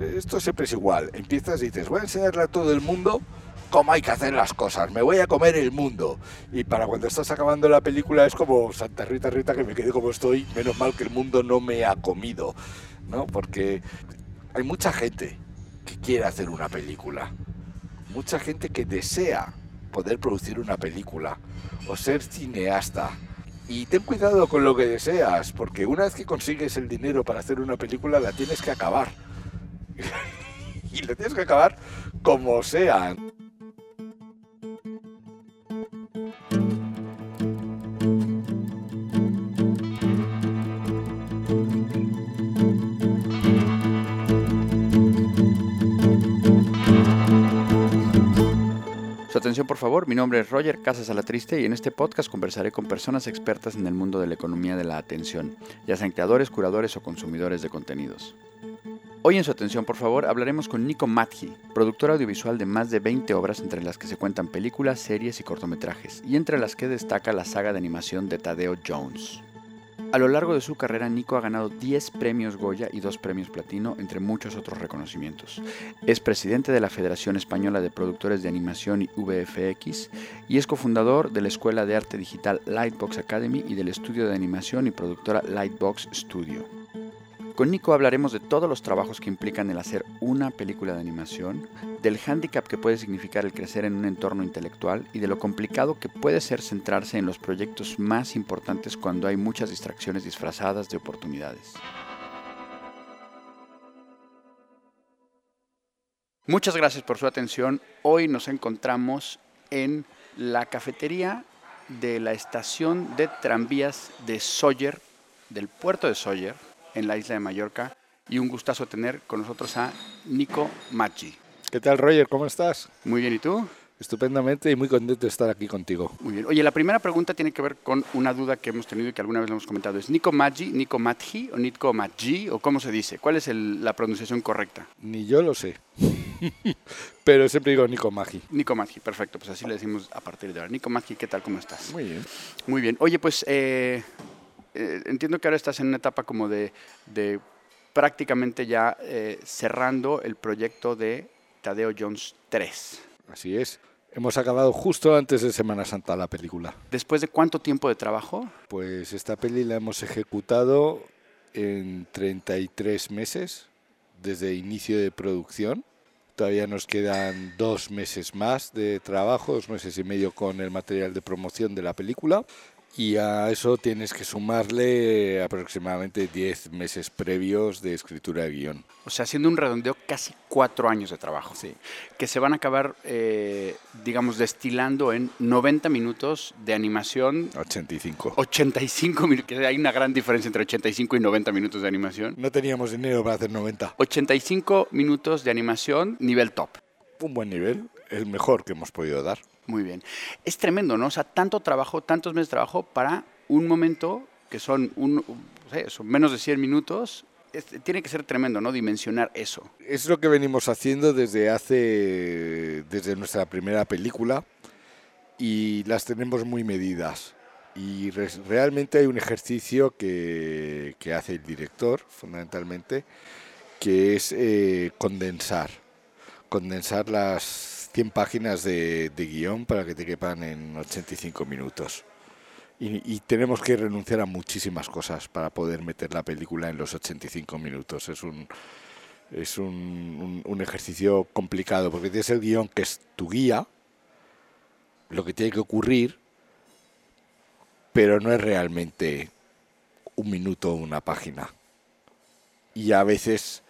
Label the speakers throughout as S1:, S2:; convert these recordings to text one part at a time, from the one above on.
S1: Esto siempre es igual. Empiezas y dices, voy a enseñarle a todo el mundo cómo hay que hacer las cosas, me voy a comer el mundo. Y para cuando estás acabando la película es como Santa Rita Rita que me quedé como estoy, menos mal que el mundo no me ha comido, ¿no? Porque hay mucha gente que quiere hacer una película, mucha gente que desea poder producir una película o ser cineasta. Y ten cuidado con lo que deseas, porque una vez que consigues el dinero para hacer una película la tienes que acabar. y la tienes que acabar como sea.
S2: Atención, por favor. Mi nombre es Roger Casas Alatriste y en este podcast conversaré con personas expertas en el mundo de la economía de la atención, ya sean creadores, curadores o consumidores de contenidos. Hoy en su atención, por favor, hablaremos con Nico Matji, productor audiovisual de más de 20 obras entre las que se cuentan películas, series y cortometrajes, y entre las que destaca la saga de animación de Tadeo Jones. A lo largo de su carrera, Nico ha ganado 10 premios Goya y 2 premios Platino, entre muchos otros reconocimientos. Es presidente de la Federación Española de Productores de Animación y VFX y es cofundador de la Escuela de Arte Digital Lightbox Academy y del estudio de animación y productora Lightbox Studio. Con Nico hablaremos de todos los trabajos que implican el hacer una película de animación, del hándicap que puede significar el crecer en un entorno intelectual y de lo complicado que puede ser centrarse en los proyectos más importantes cuando hay muchas distracciones disfrazadas de oportunidades. Muchas gracias por su atención. Hoy nos encontramos en la cafetería de la estación de tranvías de Sawyer, del puerto de Sawyer, en la isla de Mallorca y un gustazo tener con nosotros a Nico Maggi.
S1: ¿Qué tal, Roger? ¿Cómo estás?
S2: Muy bien, ¿y tú?
S1: Estupendamente y muy contento de estar aquí contigo.
S2: Muy bien. Oye, la primera pregunta tiene que ver con una duda que hemos tenido y que alguna vez lo hemos comentado. ¿Es Nico Maggi, Nico Maggi o Nico Maggi o cómo se dice? ¿Cuál es el- la pronunciación correcta?
S1: Ni yo lo sé. Pero siempre digo Nico Maggi.
S2: Nico Maggi, perfecto. Pues así le decimos a partir de ahora. Nico Maggi, ¿qué tal? ¿Cómo estás?
S1: Muy bien.
S2: Muy bien. Oye, pues eh, eh, entiendo que ahora estás en una etapa como de, de prácticamente ya eh, cerrando el proyecto de Tadeo Jones 3.
S1: Así es. Hemos acabado justo antes de Semana Santa la película.
S2: ¿Después de cuánto tiempo de trabajo?
S1: Pues esta peli la hemos ejecutado en 33 meses desde inicio de producción. Todavía nos quedan dos meses más de trabajo, dos meses y medio con el material de promoción de la película. Y a eso tienes que sumarle aproximadamente 10 meses previos de escritura de guion.
S2: O sea, haciendo un redondeo, casi cuatro años de trabajo.
S1: Sí.
S2: Que se van a acabar, eh, digamos, destilando en 90 minutos de animación.
S1: 85.
S2: 85 minutos, que hay una gran diferencia entre 85 y 90 minutos de animación.
S1: No teníamos dinero para hacer 90.
S2: 85 minutos de animación, nivel top.
S1: Un buen nivel, el mejor que hemos podido dar.
S2: Muy bien. Es tremendo, ¿no? O sea, tanto trabajo, tantos meses de trabajo para un momento que son, un, son menos de 100 minutos. Tiene que ser tremendo, ¿no? Dimensionar eso.
S1: Es lo que venimos haciendo desde hace, desde nuestra primera película y las tenemos muy medidas. Y realmente hay un ejercicio que, que hace el director, fundamentalmente, que es eh, condensar. Condensar las 100 páginas de, guion para que te quepan en 85 minutos. Y, tenemos que renunciar a muchísimas cosas para poder meter la película en los 85 minutos. Es un, es un, un- ejercicio complicado porque tienes el guion que es tu guía, lo que tiene que ocurrir, pero no es realmente un minuto o una página. Y a veces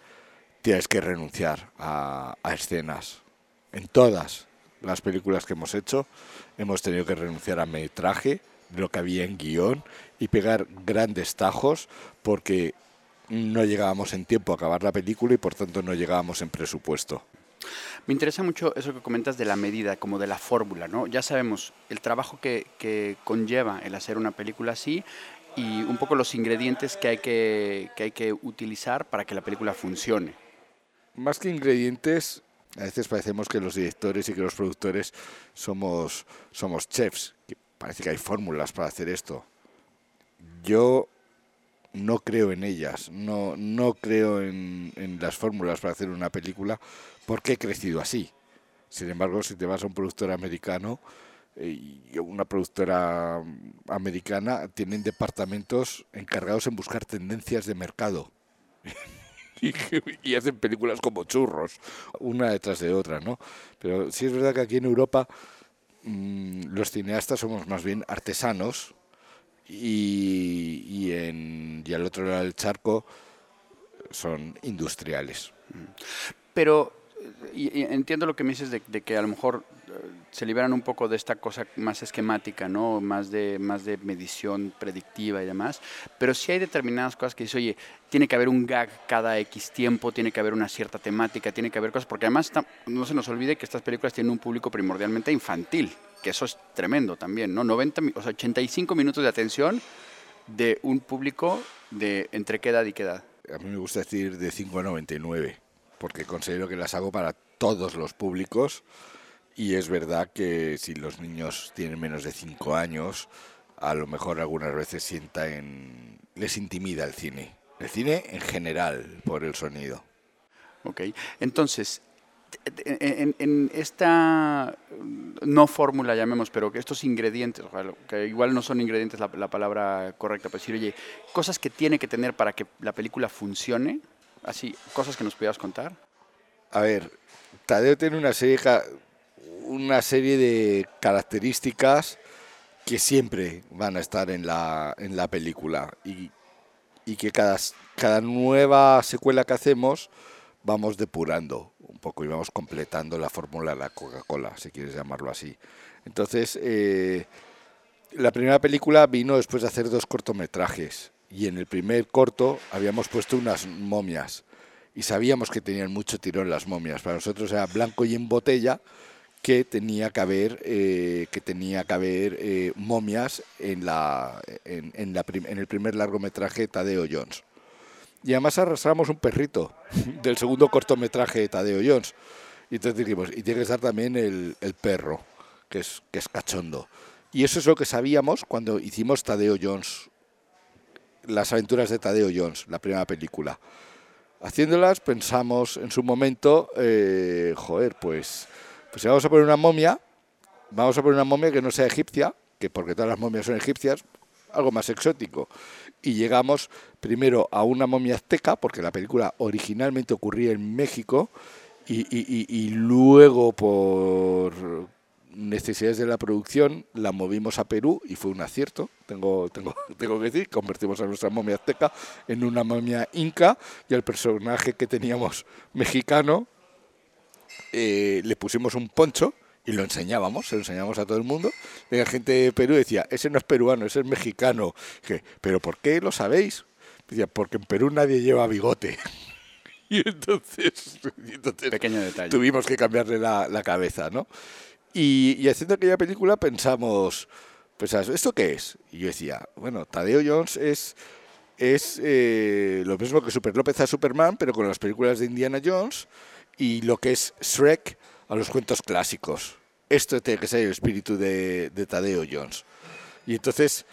S1: tienes que renunciar a escenas. En todas las películas que hemos hecho hemos tenido que renunciar a metraje, de lo que había en guion, y pegar grandes tajos porque no llegábamos en tiempo a acabar la película y por tanto no llegábamos en presupuesto.
S2: Me interesa mucho eso que comentas de la medida, como de la fórmula, ¿no? Ya sabemos el trabajo que, que conlleva el hacer una película así y un poco los ingredientes que hay que, que hay que utilizar para que la película funcione.
S1: Más que ingredientes, a veces parecemos que los directores y que los productores somos, somos chefs, parece que hay fórmulas para hacer esto. Yo no creo en ellas, no, no creo en, en las fórmulas para hacer una película porque he crecido así. Sin embargo, si te vas a un productor americano, eh, y una productora americana tienen departamentos encargados en buscar tendencias de mercado. y, hacen películas como churros, una detrás de otra, ¿no? Pero sí es verdad que aquí en Europa mm, los cineastas somos más bien artesanos y, y, al otro lado del charco son industriales.
S2: Pero y, entiendo lo que me dices de, que a lo mejor eh, se liberan un poco de esta cosa más esquemática, ¿no? Más de, más de medición predictiva y demás. Pero sí hay determinadas cosas que dice, oye, tiene que haber un gag cada X tiempo, tiene que haber una cierta temática, tiene que haber cosas, porque además no se nos olvide que estas películas tienen un público primordialmente infantil, que eso es tremendo también, ¿no? 90, o sea, 85 minutos de atención de un público de entre qué edad y qué edad.
S1: A mí me gusta decir de 5 a 99 porque considero que las hago para todos los públicos y es verdad que si los niños tienen menos de 5 años, a lo mejor algunas veces sienta en... les intimida el cine. El cine en general, por el sonido.
S2: Ok, entonces, en, esta no fórmula, llamemos, pero que estos ingredientes, que igual no son ingredientes la, la palabra correcta, pero decir, oye, cosas que tiene que tener para que la película funcione, Así, cosas que nos pudieras contar.
S1: A ver, Tadeo tiene una serie, una serie de características que siempre van a estar en la, en la película y, y que cada, cada nueva secuela que hacemos vamos depurando un poco y vamos completando la fórmula de la Coca-Cola, si quieres llamarlo así. Entonces, eh, la primera película vino después de hacer dos cortometrajes y en el primer corto habíamos puesto unas momias y sabíamos que tenían mucho tirón las momias. Para nosotros era blanco y en botella que tenía que haber, eh, que tenía que haber eh, momias en, la, en, la en el primer largometraje Tadeo Jones. Y además arrastramos un perrito del segundo cortometraje de Tadeo Jones. Y entonces dijimos, y tiene que estar también el, el perro, que es, que es cachondo. Y eso es lo que sabíamos cuando hicimos Tadeo Jones las aventuras de Tadeo Jones, la primera película. Haciéndolas pensamos en su momento, eh, joder, pues, pues vamos a poner una momia, vamos a poner una momia que no sea egipcia, que porque todas las momias son egipcias, algo más exótico. Y llegamos primero a una momia azteca, porque la película originalmente ocurría en México, y luego por necesidades de la producción, la movimos a Perú y fue un acierto, tengo, tengo, tengo que decir, convertimos a nuestra momia azteca en una momia inca y al personaje que teníamos mexicano eh, le pusimos un poncho y lo enseñábamos, se lo enseñábamos a todo el mundo. La gente de Perú decía, ese no es peruano, ese es mexicano. ¿pero por qué lo sabéis? Decía, porque en Perú nadie lleva bigote. Y entonces,
S2: Pequeño detalle.
S1: tuvimos que cambiarle la, la cabeza, ¿no? Y, haciendo aquella película pensamos, pues, ¿esto qué es? Y yo decía, bueno, Tadeo Jones es, es eh, lo mismo que Super López a Superman, pero con las películas de Indiana Jones, y lo que es Shrek a los cuentos clásicos. Esto tiene que ser el espíritu de, de Tadeo Jones. Y entonces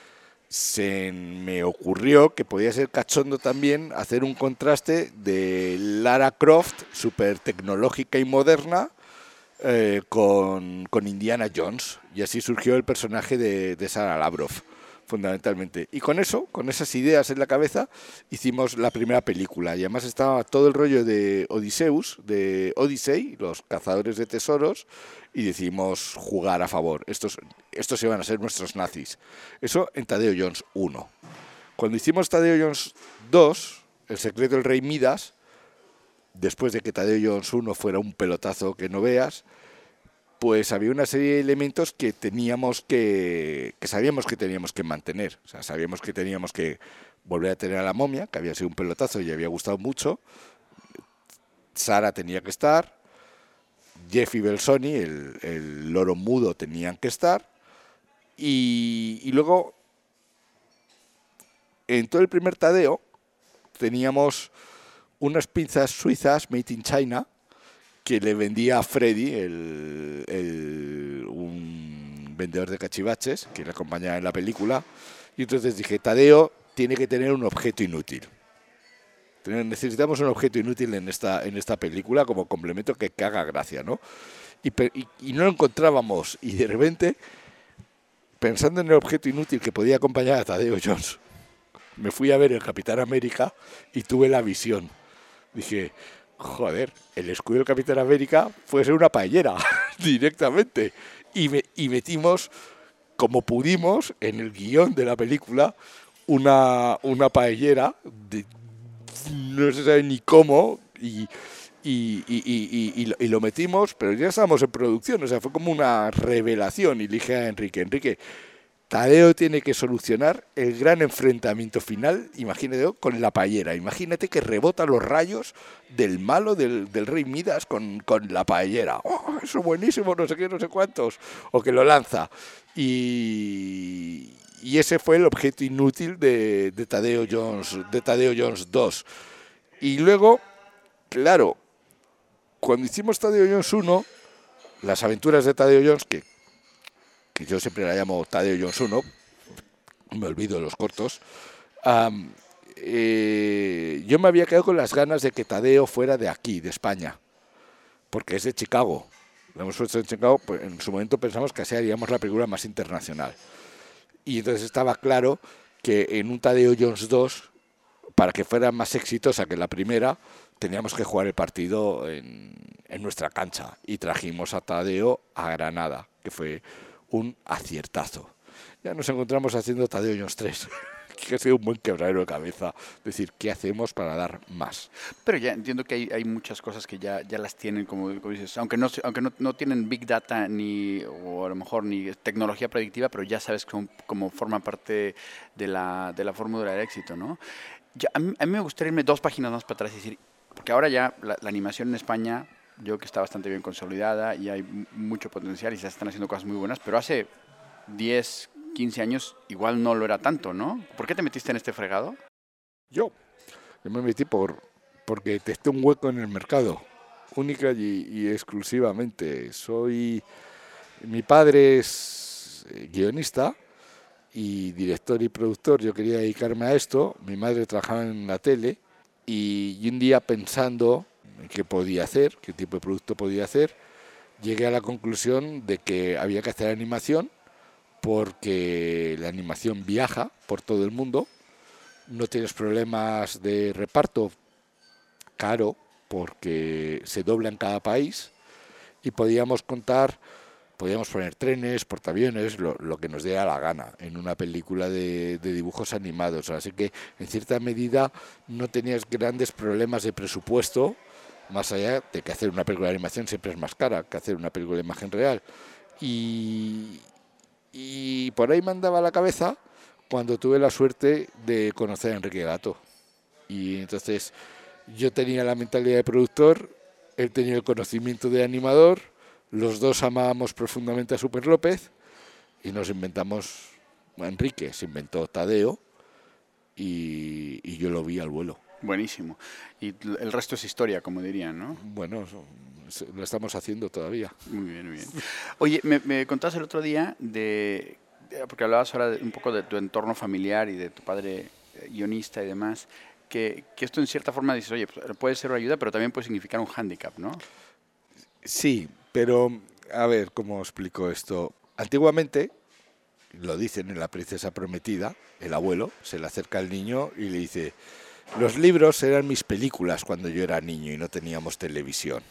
S1: se me ocurrió que podía ser cachondo también hacer un contraste de Lara Croft, súper tecnológica y moderna, eh, con, Indiana Jones. Y así surgió el personaje de, de Sarah Lavrov fundamentalmente. Y con eso, con esas ideas en la cabeza, hicimos la primera película. Y además estaba todo el rollo de Odiseus, de Odyssey, los cazadores de tesoros, y decidimos jugar a favor. Estos, estos iban a ser nuestros nazis. Eso en Tadeo Jones 1. Cuando hicimos Tadeo Jones 2, El secreto del rey Midas, después de que Tadeo Jones 1 fuera un pelotazo que no veas, pues había una serie de elementos que teníamos que, que sabíamos que teníamos que mantener. O sea, sabíamos que teníamos que volver a tener a la momia, que había sido un pelotazo y había gustado mucho. Sara tenía que estar. Jeff y Belsoni, el, el loro mudo, tenían que estar. Y, y luego, en todo el primer Tadeo, teníamos unas pinzas suizas made in China que le vendía a Freddy, el, un vendedor de cachivaches que le acompañaba en la película. Y entonces dije, Tadeo, tiene que tener un objeto inútil. Necesitamos un objeto inútil en esta, en esta película como complemento que, haga gracia, ¿no? Y, y, no lo encontrábamos. Y de repente, pensando en el objeto inútil que podía acompañar a Tadeo Jones, me fui a ver el Capitán América y tuve la visión. Dije, joder, el escudo del Capitán América puede ser una paellera directamente. Y, metimos, como pudimos, en el guion de la película, una, una paellera, no se sabe ni cómo, y, y, lo metimos, pero ya estábamos en producción, o sea, fue como una revelación. Y dije a Enrique, Enrique, Tadeo tiene que solucionar el gran enfrentamiento final, imagínate, con la paellera. Imagínate que rebota los rayos del malo del, rey Midas con, la paellera. ¡Oh, eso es buenísimo! No sé qué, no sé cuántos. O que lo lanza. Y, ese fue el objeto inútil de, de, Tadeo Jones, de Tadeo Jones 2. Y luego, claro, cuando hicimos Tadeo Jones 1, las aventuras de Tadeo Jones, que que yo siempre la llamo Tadeo 1, me olvido de los cortos, eh, yo me había quedado con las ganas de que Tadeo fuera de aquí, de España, porque es de Chicago. Lo hemos puesto en Chicago, pues en su momento pensamos que así haríamos la película más internacional. Y entonces estaba claro que en un Tadeo Jones 2, para que fuera más exitosa que la primera, teníamos que jugar el partido en, en nuestra cancha. Y trajimos a Tadeo a Granada, que fue un aciertazo. Ya nos encontramos haciendo Tadeo Jones 3 que ha sido un buen quebradero de cabeza. decir, ¿qué hacemos para dar más?
S2: Pero ya entiendo que hay, muchas cosas que ya, ya las tienen, como, dices, aunque, no, aunque no, no, tienen Big Data ni, o a lo mejor ni tecnología predictiva, pero ya sabes cómo, cómo forma parte de la, de la fórmula del éxito, ¿no? Ya, a, mí, me gustaría irme dos páginas más para atrás y decir, porque ahora ya la animación en España yo que está bastante bien consolidada y hay mucho potencial y se están haciendo cosas muy buenas, pero hace 10, 15 años igual no lo era tanto, ¿no? ¿Por qué te metiste en este fregado?
S1: Yo, yo me metí por porque testé un hueco en el mercado, única y, exclusivamente. Soy, mi padre es eh, guionista y director y productor. Yo quería dedicarme a esto. Mi madre trabajaba en la tele y un día pensando qué podía hacer, qué tipo de producto podía hacer, llegué a la conclusión de que había que hacer animación porque la animación viaja por todo el mundo, no tienes problemas de reparto caro porque se dobla en cada país. Y podíamos contar, podíamos poner trenes, portaaviones, lo, lo que nos diera la gana en una película de, de, dibujos animados. Así que en cierta medida no tenías grandes problemas de presupuesto más allá de que hacer una película de animación siempre es más cara que hacer una película de imagen real. Y, y por ahí me andaba la cabeza cuando tuve la suerte de conocer a Enrique Gato. Y entonces yo tenía la mentalidad de productor, él tenía el conocimiento de animador, los dos amábamos profundamente a Super López y nos inventamos, Enrique se inventó Tadeo y yo lo vi al vuelo.
S2: Buenísimo. Y el resto es historia, como dirían, ¿no?
S1: Bueno, lo estamos haciendo todavía.
S2: Muy bien, muy bien. Oye, me, me contaste el otro día de, porque hablabas ahora un poco de tu entorno familiar y de tu padre eh, guionista y demás, que, que esto en cierta forma dices, oye, pues, puede ser una ayuda, pero también puede significar un hándicap, ¿no?
S1: Sí, pero a ver, ¿cómo explico esto? Antiguamente, lo dicen en La Princesa Prometida, el abuelo se le acerca al niño y le dice, los libros eran mis películas cuando yo era niño y no teníamos televisión.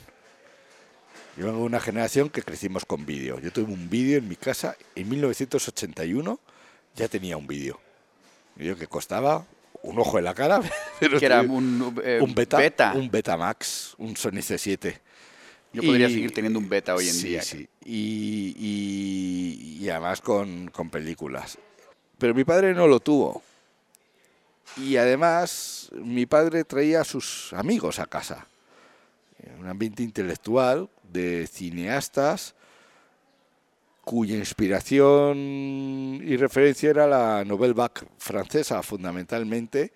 S1: Yo vengo de una generación que crecimos con vídeo. Yo tuve un vídeo en mi casa en 1981, ya tenía un vídeo. Vídeo que costaba un ojo en la cara.
S2: Pero que era un,
S1: eh, un beta, Un Betamax, un Sony C7.
S2: Yo podría seguir teniendo un beta hoy en día.
S1: Sí, y, y, y además con, con películas. Pero mi padre no lo tuvo. Y además mi padre traía a sus amigos a casa. Un ambiente intelectual de cineastas cuya inspiración y referencia era la Nouvelle Vague francesa fundamentalmente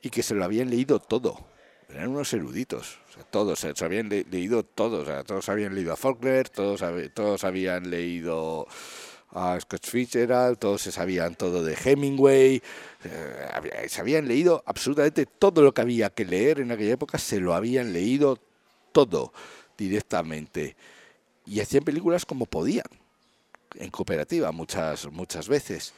S1: y que se lo habían leído todo. Eran unos eruditos, todos se habían leído todos, todos habían leído a Faulkner, todos, todos habían leído a Scott Fitzgerald, todos se sabían todo de Hemingway, eh, se habían leído absolutamente todo lo que había que leer en aquella época, se lo habían leído todo directamente. Y hacían películas como podían, en cooperativa muchas, muchas veces.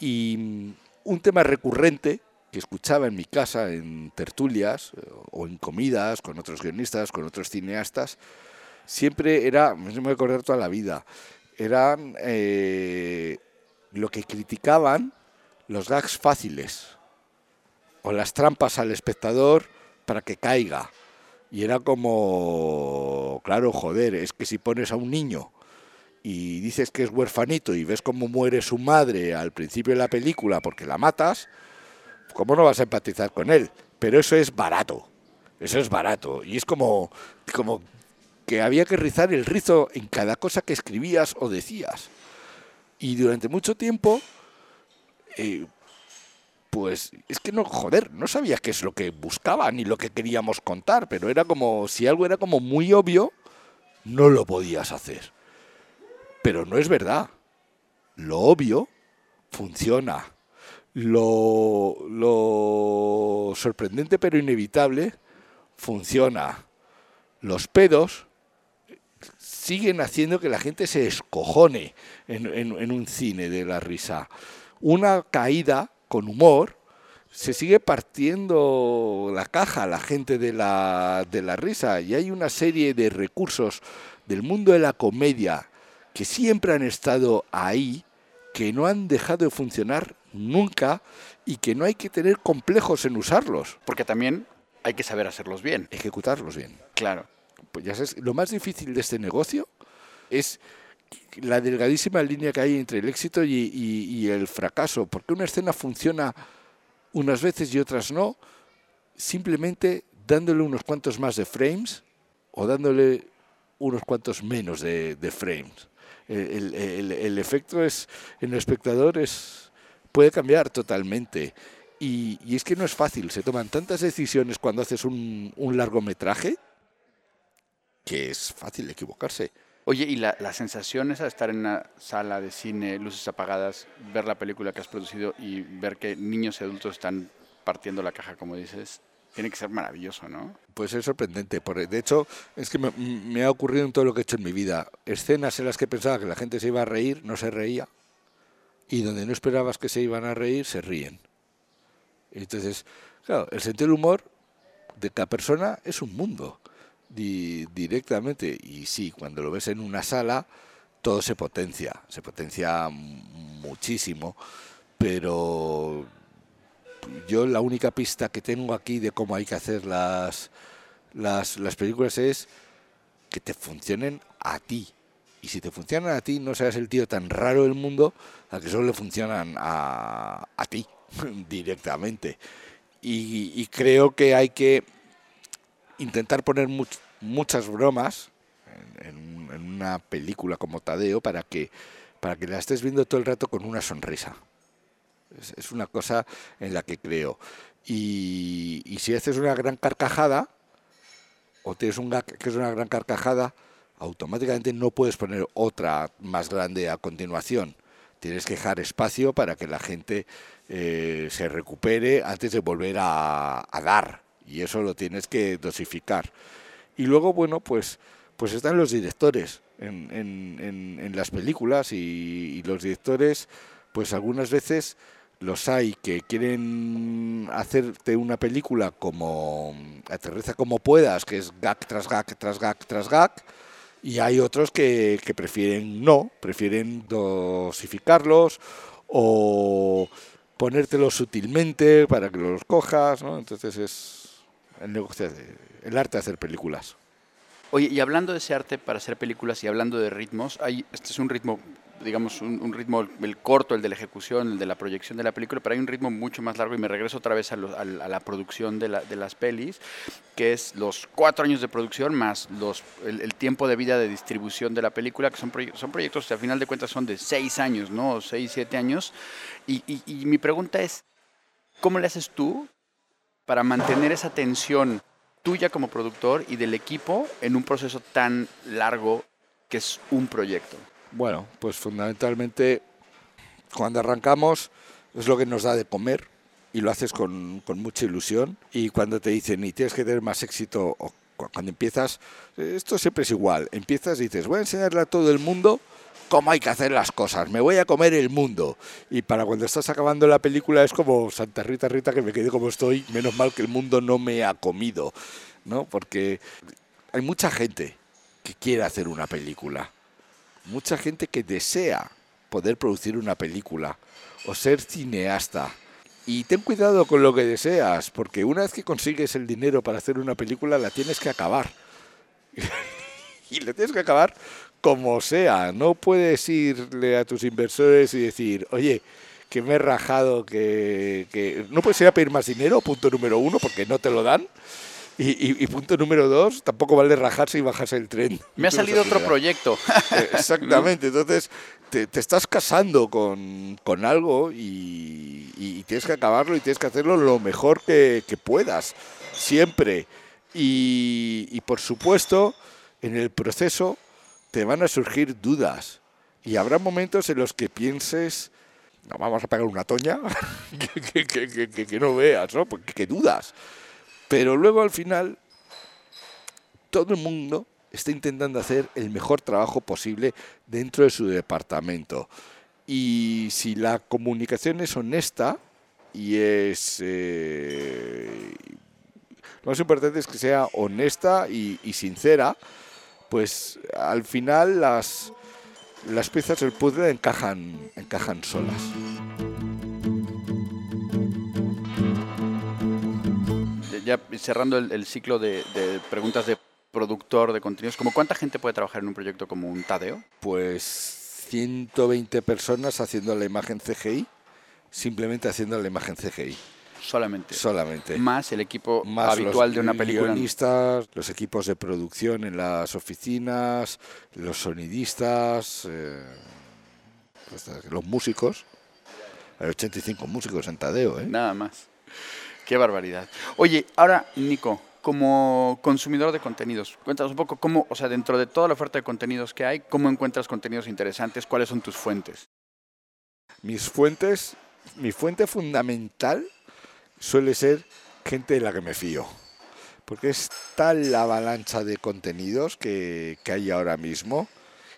S1: Y mm, un tema recurrente que escuchaba en mi casa, en tertulias eh, o en comidas con otros guionistas, con otros cineastas, siempre era, me voy a acordar toda la vida, eran eh, lo que criticaban los gags fáciles o las trampas al espectador para que caiga. Y era como, claro, joder, es que si pones a un niño y dices que es huerfanito y ves cómo muere su madre al principio de la película porque la matas, ¿cómo no vas a empatizar con él? Pero eso es barato, eso es barato. Y es como, como que había que rizar el rizo en cada cosa que escribías o decías. Y durante mucho tiempo, eh, pues es que no, joder, no sabía qué es lo que buscaba ni lo que queríamos contar, pero era como, si algo era como muy obvio, no lo podías hacer. Pero no es verdad. Lo obvio funciona. Lo, lo sorprendente pero inevitable funciona. Los pedos siguen haciendo que la gente se escojone en, en, un cine de la risa. Una caída con humor se sigue partiendo la caja a la gente de la, de la risa y hay una serie de recursos del mundo de la comedia que siempre han estado ahí, que no han dejado de funcionar nunca y que no hay que tener complejos en usarlos.
S2: Porque también hay que saber hacerlos bien.
S1: Ejecutarlos bien.
S2: Claro.
S1: Pues ya sabes, lo más difícil de este negocio es la delgadísima línea que hay entre el éxito y, y el fracaso, porque una escena funciona unas veces y otras no, simplemente dándole unos cuantos más de frames o dándole unos cuantos menos de, de frames el, efecto es en el espectador es, puede cambiar totalmente. Y, es que no es fácil, se toman tantas decisiones cuando haces un, largometraje que es fácil equivocarse.
S2: Oye, ¿y la, la, sensación esa de estar en una sala de cine, luces apagadas, ver la película que has producido y ver que niños y adultos están partiendo la caja, como dices, tiene que ser maravilloso, ¿no?
S1: Pues es sorprendente. De hecho, es que me, ha ocurrido en todo lo que he hecho en mi vida. Escenas en las que pensaba que la gente se iba a reír, no se reía. Y donde no esperabas que se iban a reír, se ríen. Entonces, claro, el sentido del humor de cada persona es un mundo directamente. Y sí, cuando lo ves en una sala, todo se potencia, se potencia muchísimo. Pero yo la única pista que tengo aquí de cómo hay que hacer las, las, películas es que te funcionen a ti. Y si te funcionan a ti, no seas el tío tan raro del mundo a que solo le funcionan a, a ti directamente. Y, creo que hay que intentar poner muchas bromas en, una película como Tadeo para que, para que la estés viendo todo el rato con una sonrisa. Es, una cosa en la que creo. Y, si haces una gran carcajada, o tienes un gag que es una gran carcajada, automáticamente no puedes poner otra más grande a continuación. Tienes que dejar espacio para que la gente eh, se recupere antes de volver a, dar. Y eso lo tienes que dosificar. Y luego, bueno, pues, pues están los directores en, en, las películas y, los directores, pues algunas veces los hay que quieren hacerte una película como aterriza como puedas, que es gag tras gag tras gag tras gag, y hay otros que, prefieren no, prefieren dosificarlos o ponértelos sutilmente para que los cojas, ¿no? Entonces es el negocio, el arte de hacer películas.
S2: Oye, y hablando de ese arte para hacer películas y hablando de ritmos, hay, este es un ritmo digamos, un, ritmo, el corto, el de la ejecución, el de la proyección de la película, pero hay un ritmo mucho más largo y me regreso otra vez a, la producción de, las pelis, que es los cuatro años de producción más los, el, tiempo de vida de distribución de la película, que son, son proyectos que al final de cuentas son de seis años, ¿no? Seis, siete años. Y, y mi pregunta es, ¿cómo le haces tú para mantener esa tensión tuya como productor y del equipo en un proceso tan largo que es un proyecto?
S1: Bueno, pues fundamentalmente cuando arrancamos es lo que nos da de comer y lo haces con, mucha ilusión y cuando te dicen y tienes que tener más éxito o cuando empiezas, esto siempre es igual, empiezas y dices voy a enseñarle a todo el mundo cómo hay que hacer las cosas, me voy a comer el mundo. Y para cuando estás acabando la película es como Santa Rita Rita que me quedé como estoy, menos mal que el mundo no me ha comido, ¿no? Porque hay mucha gente que quiere hacer una película, mucha gente que desea poder producir una película o ser cineasta. Y ten cuidado con lo que deseas, porque una vez que consigues el dinero para hacer una película, la tienes que acabar. y la tienes que acabar como sea. No puedes irle a tus inversores y decir, oye, que me he rajado, que, que... no puedes ir a pedir más dinero, punto número uno, porque no te lo dan. Y, punto número dos, tampoco vale rajarse y bajarse el tren.
S2: Me ha salido otro proyecto.
S1: Exactamente, entonces te, estás casando con, con algo y, y, tienes que acabarlo y tienes que hacerlo lo mejor que, que puedas, siempre. Y, y por supuesto, en el proceso te van a surgir dudas y habrá momentos en los que pienses, no, vamos a pegar una toña que, que, que, no veas, ¿no? Porque que dudas. Pero luego al final, todo el mundo está intentando hacer el mejor trabajo posible dentro de su departamento. Y si la comunicación es honesta y es... Eh, lo más importante es que sea honesta y, sincera, pues al final las, las piezas del puzzle encajan, encajan solas.
S2: ya cerrando el, ciclo de, preguntas de productor de contenidos, ¿como cuánta gente puede trabajar en un proyecto como un Tadeo?
S1: Pues 120 personas haciendo la imagen CGI, simplemente haciendo la imagen CGI.
S2: Solamente.
S1: Solamente.
S2: Más el equipo habitual de una película.
S1: Los los equipos de producción en las oficinas, los sonidistas, eh, los músicos. Hay 85 músicos en Tadeo, ¿eh?
S2: Nada más. Qué barbaridad. Oye, ahora, Nico, como consumidor de contenidos, cuéntanos un poco cómo, o sea, dentro de toda la oferta de contenidos que hay, cómo encuentras contenidos interesantes, cuáles son tus fuentes.
S1: Mis fuentes, mi fuente fundamental suele ser gente de la que me fío. Porque es tal la avalancha de contenidos que, hay ahora mismo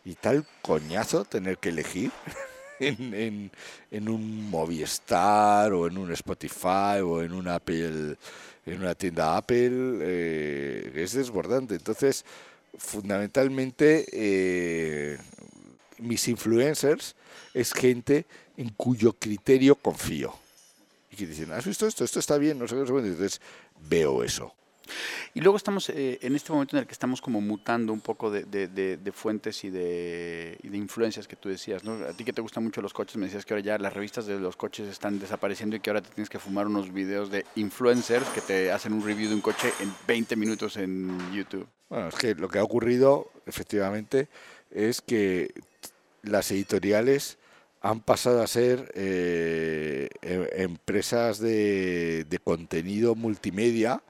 S1: y tal coñazo tener que elegir. en, en, un Movistar o en un Spotify o en un Apple, en una tienda Apple, eh, es desbordante. Entonces, fundamentalmente, eh, mis influencers es gente en cuyo criterio confío. Y que dicen, ¿has visto esto? Esto está bien, no sé qué. Entonces, veo eso.
S2: Y luego estamos eh, en este momento en el que estamos como mutando un poco de, de, fuentes y de, y de, influencias que tú decías, ¿no? A ti que te gustan mucho los coches, me decías que ahora ya las revistas de los coches están desapareciendo y que ahora te tienes que fumar unos videos de influencers que te hacen un review de un coche en 20 minutos en YouTube.
S1: Bueno, es que lo que ha ocurrido, efectivamente, es que las editoriales han pasado a ser eh, em, empresas de, contenido multimedia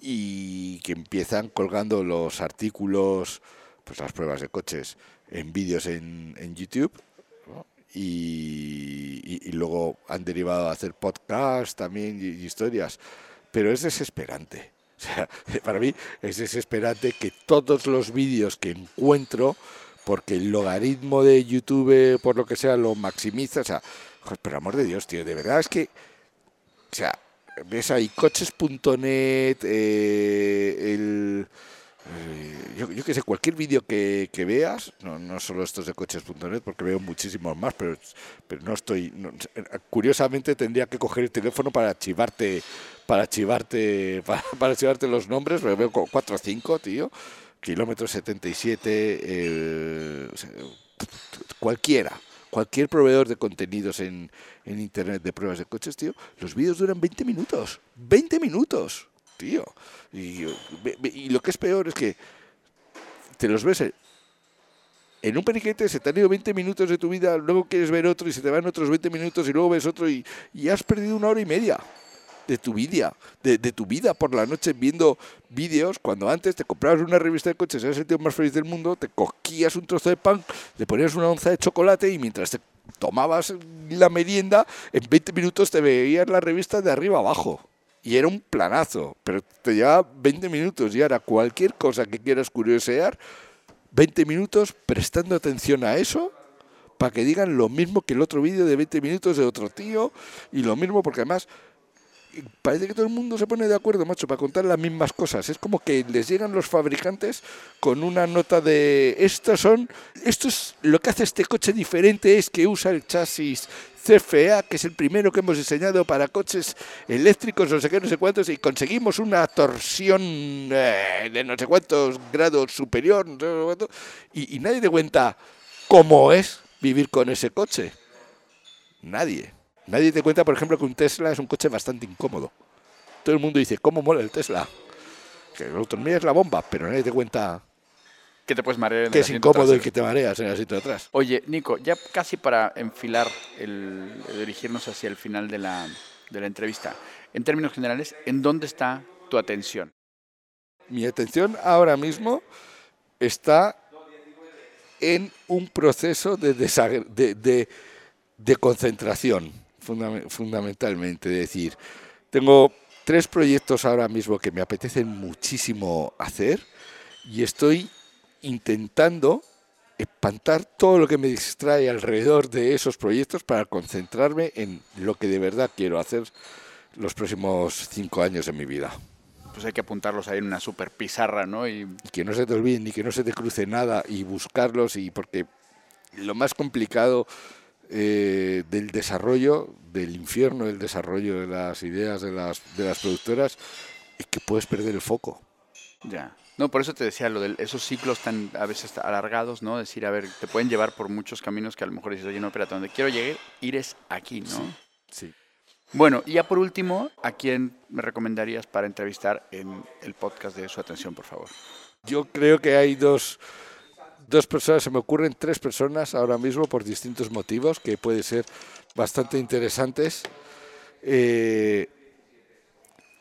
S1: y que empiezan colgando los artículos, pues las pruebas de coches, en vídeos en, YouTube. Y, y, luego han derivado a hacer podcasts también y, historias. Pero es desesperante. O sea, para mí es desesperante que todos los vídeos que encuentro, porque el logaritmo de YouTube, por lo que sea, lo maximiza. O sea, pero amor de Dios, tío, de verdad es que. O sea, ves ahí coches.net, eh, el... Eh, yo, yo que sé, cualquier vídeo que, que, veas, no, no solo estos de coches.net, porque veo muchísimos más, pero, pero no estoy. curiosamente tendría que coger el teléfono para archivarte, para archivarte, para, para los nombres, porque veo 4 o 5, tío. Kilómetro 77, eh, cualquiera cualquier proveedor de contenidos en, en internet de pruebas de coches, tío, los vídeos duran 20 minutos. 20 minutos, tío. Y, y lo que es peor es que te los ves en un periquete, se te han ido 20 minutos de tu vida, luego quieres ver otro y se te van otros 20 minutos y luego ves otro y, y has perdido una hora y media. De tu vida, de, tu vida por la noche viendo vídeos, cuando antes te comprabas una revista de coches, eres el tío más feliz del mundo, te cogías un trozo de pan, le ponías una onza de chocolate y mientras te tomabas la merienda, en 20 minutos te veías la revista de arriba abajo. Y era un planazo, pero te llevaba 20 minutos y ahora cualquier cosa que quieras curiosear, 20 minutos prestando atención a eso para que digan lo mismo que el otro vídeo de 20 minutos de otro tío y lo mismo porque además parece que todo el mundo se pone de acuerdo, macho, para contar las mismas cosas. Es como que les llegan los fabricantes con una nota de estos son, esto es lo que hace este coche diferente es que usa el chasis CFA, que es el primero que hemos diseñado para coches eléctricos, no sé qué, no sé cuántos, y conseguimos una torsión eh, de no sé cuántos grados superior, no sé cuánto, y, y nadie te cuenta cómo es vivir con ese coche. Nadie. Nadie te cuenta, por ejemplo, que un Tesla es un coche bastante incómodo. Todo el mundo dice, ¿cómo mola el Tesla? Que la autonomía es la bomba, pero nadie te cuenta
S2: Que te puedes marear en
S1: que
S2: el
S1: es
S2: asiento
S1: incómodo y que te mareas en el sitio de atrás.
S2: Oye, Nico, ya casi para enfilar, el, dirigirnos hacia el final de la, de la entrevista, en términos generales, ¿en dónde está tu atención?
S1: Mi atención ahora mismo está en un proceso de, de, de- de concentración, fundam- fundamentalmente. Decir, tengo tres proyectos ahora mismo que me apetecen muchísimo hacer y estoy intentando espantar todo lo que me distrae alrededor de esos proyectos para concentrarme en lo que de verdad quiero hacer los próximos cinco años de mi vida.
S2: Pues hay que apuntarlos ahí en una super pizarra, ¿no? Y
S1: y que no se te olvide ni que no se te cruce nada y buscarlos y porque lo más complicado eh, del desarrollo del infierno del desarrollo de las ideas de las de las productoras es que puedes perder el foco
S2: ya. No, por eso te decía lo de esos ciclos tan a veces alargados, ¿no? Decir, a ver, te pueden llevar por muchos caminos que a lo mejor dices, oye, no, espérate, donde quiero llegar, ir es aquí, ¿no?
S1: sí
S2: Bueno, y ya por último, ¿a quién me recomendarías para entrevistar en el podcast de Su Atención, por favor?
S1: yo creo que hay dos dos personas se me ocurren tres personas ahora mismo por distintos motivos que pueden ser bastante interesantes Eh,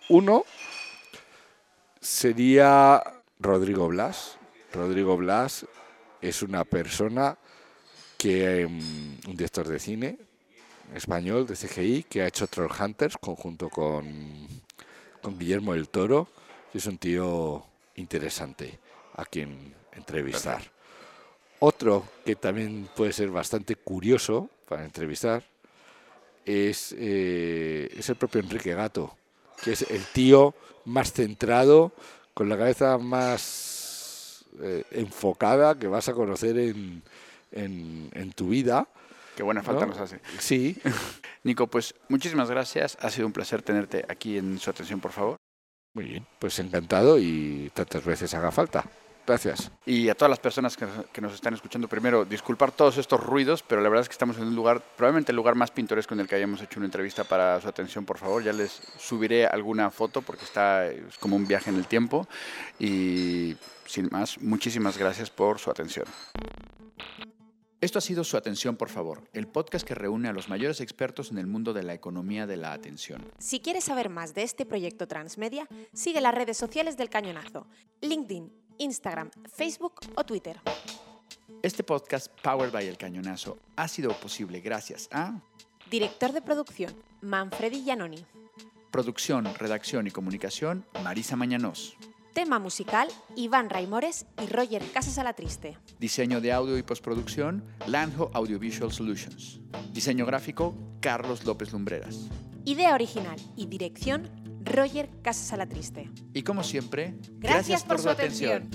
S1: uno sería Rodrigo Blas. Rodrigo Blas es una persona que, em, un director de cine español de CGI, que ha hecho Trollhunters conjunto con, con Guillermo del Toro. Es un tío interesante a quien entrevistar. Otro que también puede ser bastante curioso para entrevistar es, eh, es el propio Enrique Gato, que es el tío más centrado, con la cabeza más eh, enfocada que vas a conocer en, en- en tu vida.
S2: Qué buena falta
S1: ¿no?
S2: nos hace.
S1: Sí,
S2: Nico, pues muchísimas gracias. Ha sido un placer tenerte aquí en Su Atención, por favor.
S1: muy bien, pues encantado y tantas veces haga falta. Gracias.
S2: Y a todas las personas que, que nos están escuchando, primero, disculpar todos estos ruidos, pero la verdad es que estamos en un lugar, probablemente el lugar más pintoresco en el que hayamos hecho una entrevista para su atención, por favor. Ya les subiré alguna foto porque está es como un viaje en el tiempo. Y sin más, muchísimas gracias por su atención. Esto ha sido Su Atención, por favor, el podcast que reúne a los mayores expertos en el mundo de la economía de la atención.
S3: Si quieres saber más de este proyecto transmedia, sigue las redes sociales del Cañonazo, LinkedIn, Instagram, Facebook o Twitter.
S2: Este podcast, Powered by El Cañonazo, ha sido posible gracias a
S3: Director de producción, Manfredi Giannoni.
S2: producción, redacción y comunicación, Marisa Mañanos.
S3: Tema musical, Iván Raimores y Roger Casas Alatriste.
S2: Diseño de audio y postproducción, Lanjo Audiovisual Solutions. Diseño gráfico, Carlos López Lumbreras.
S3: Idea original y dirección, Roger Casas Alatriste.
S2: Y como siempre,
S3: Gracias por su atención.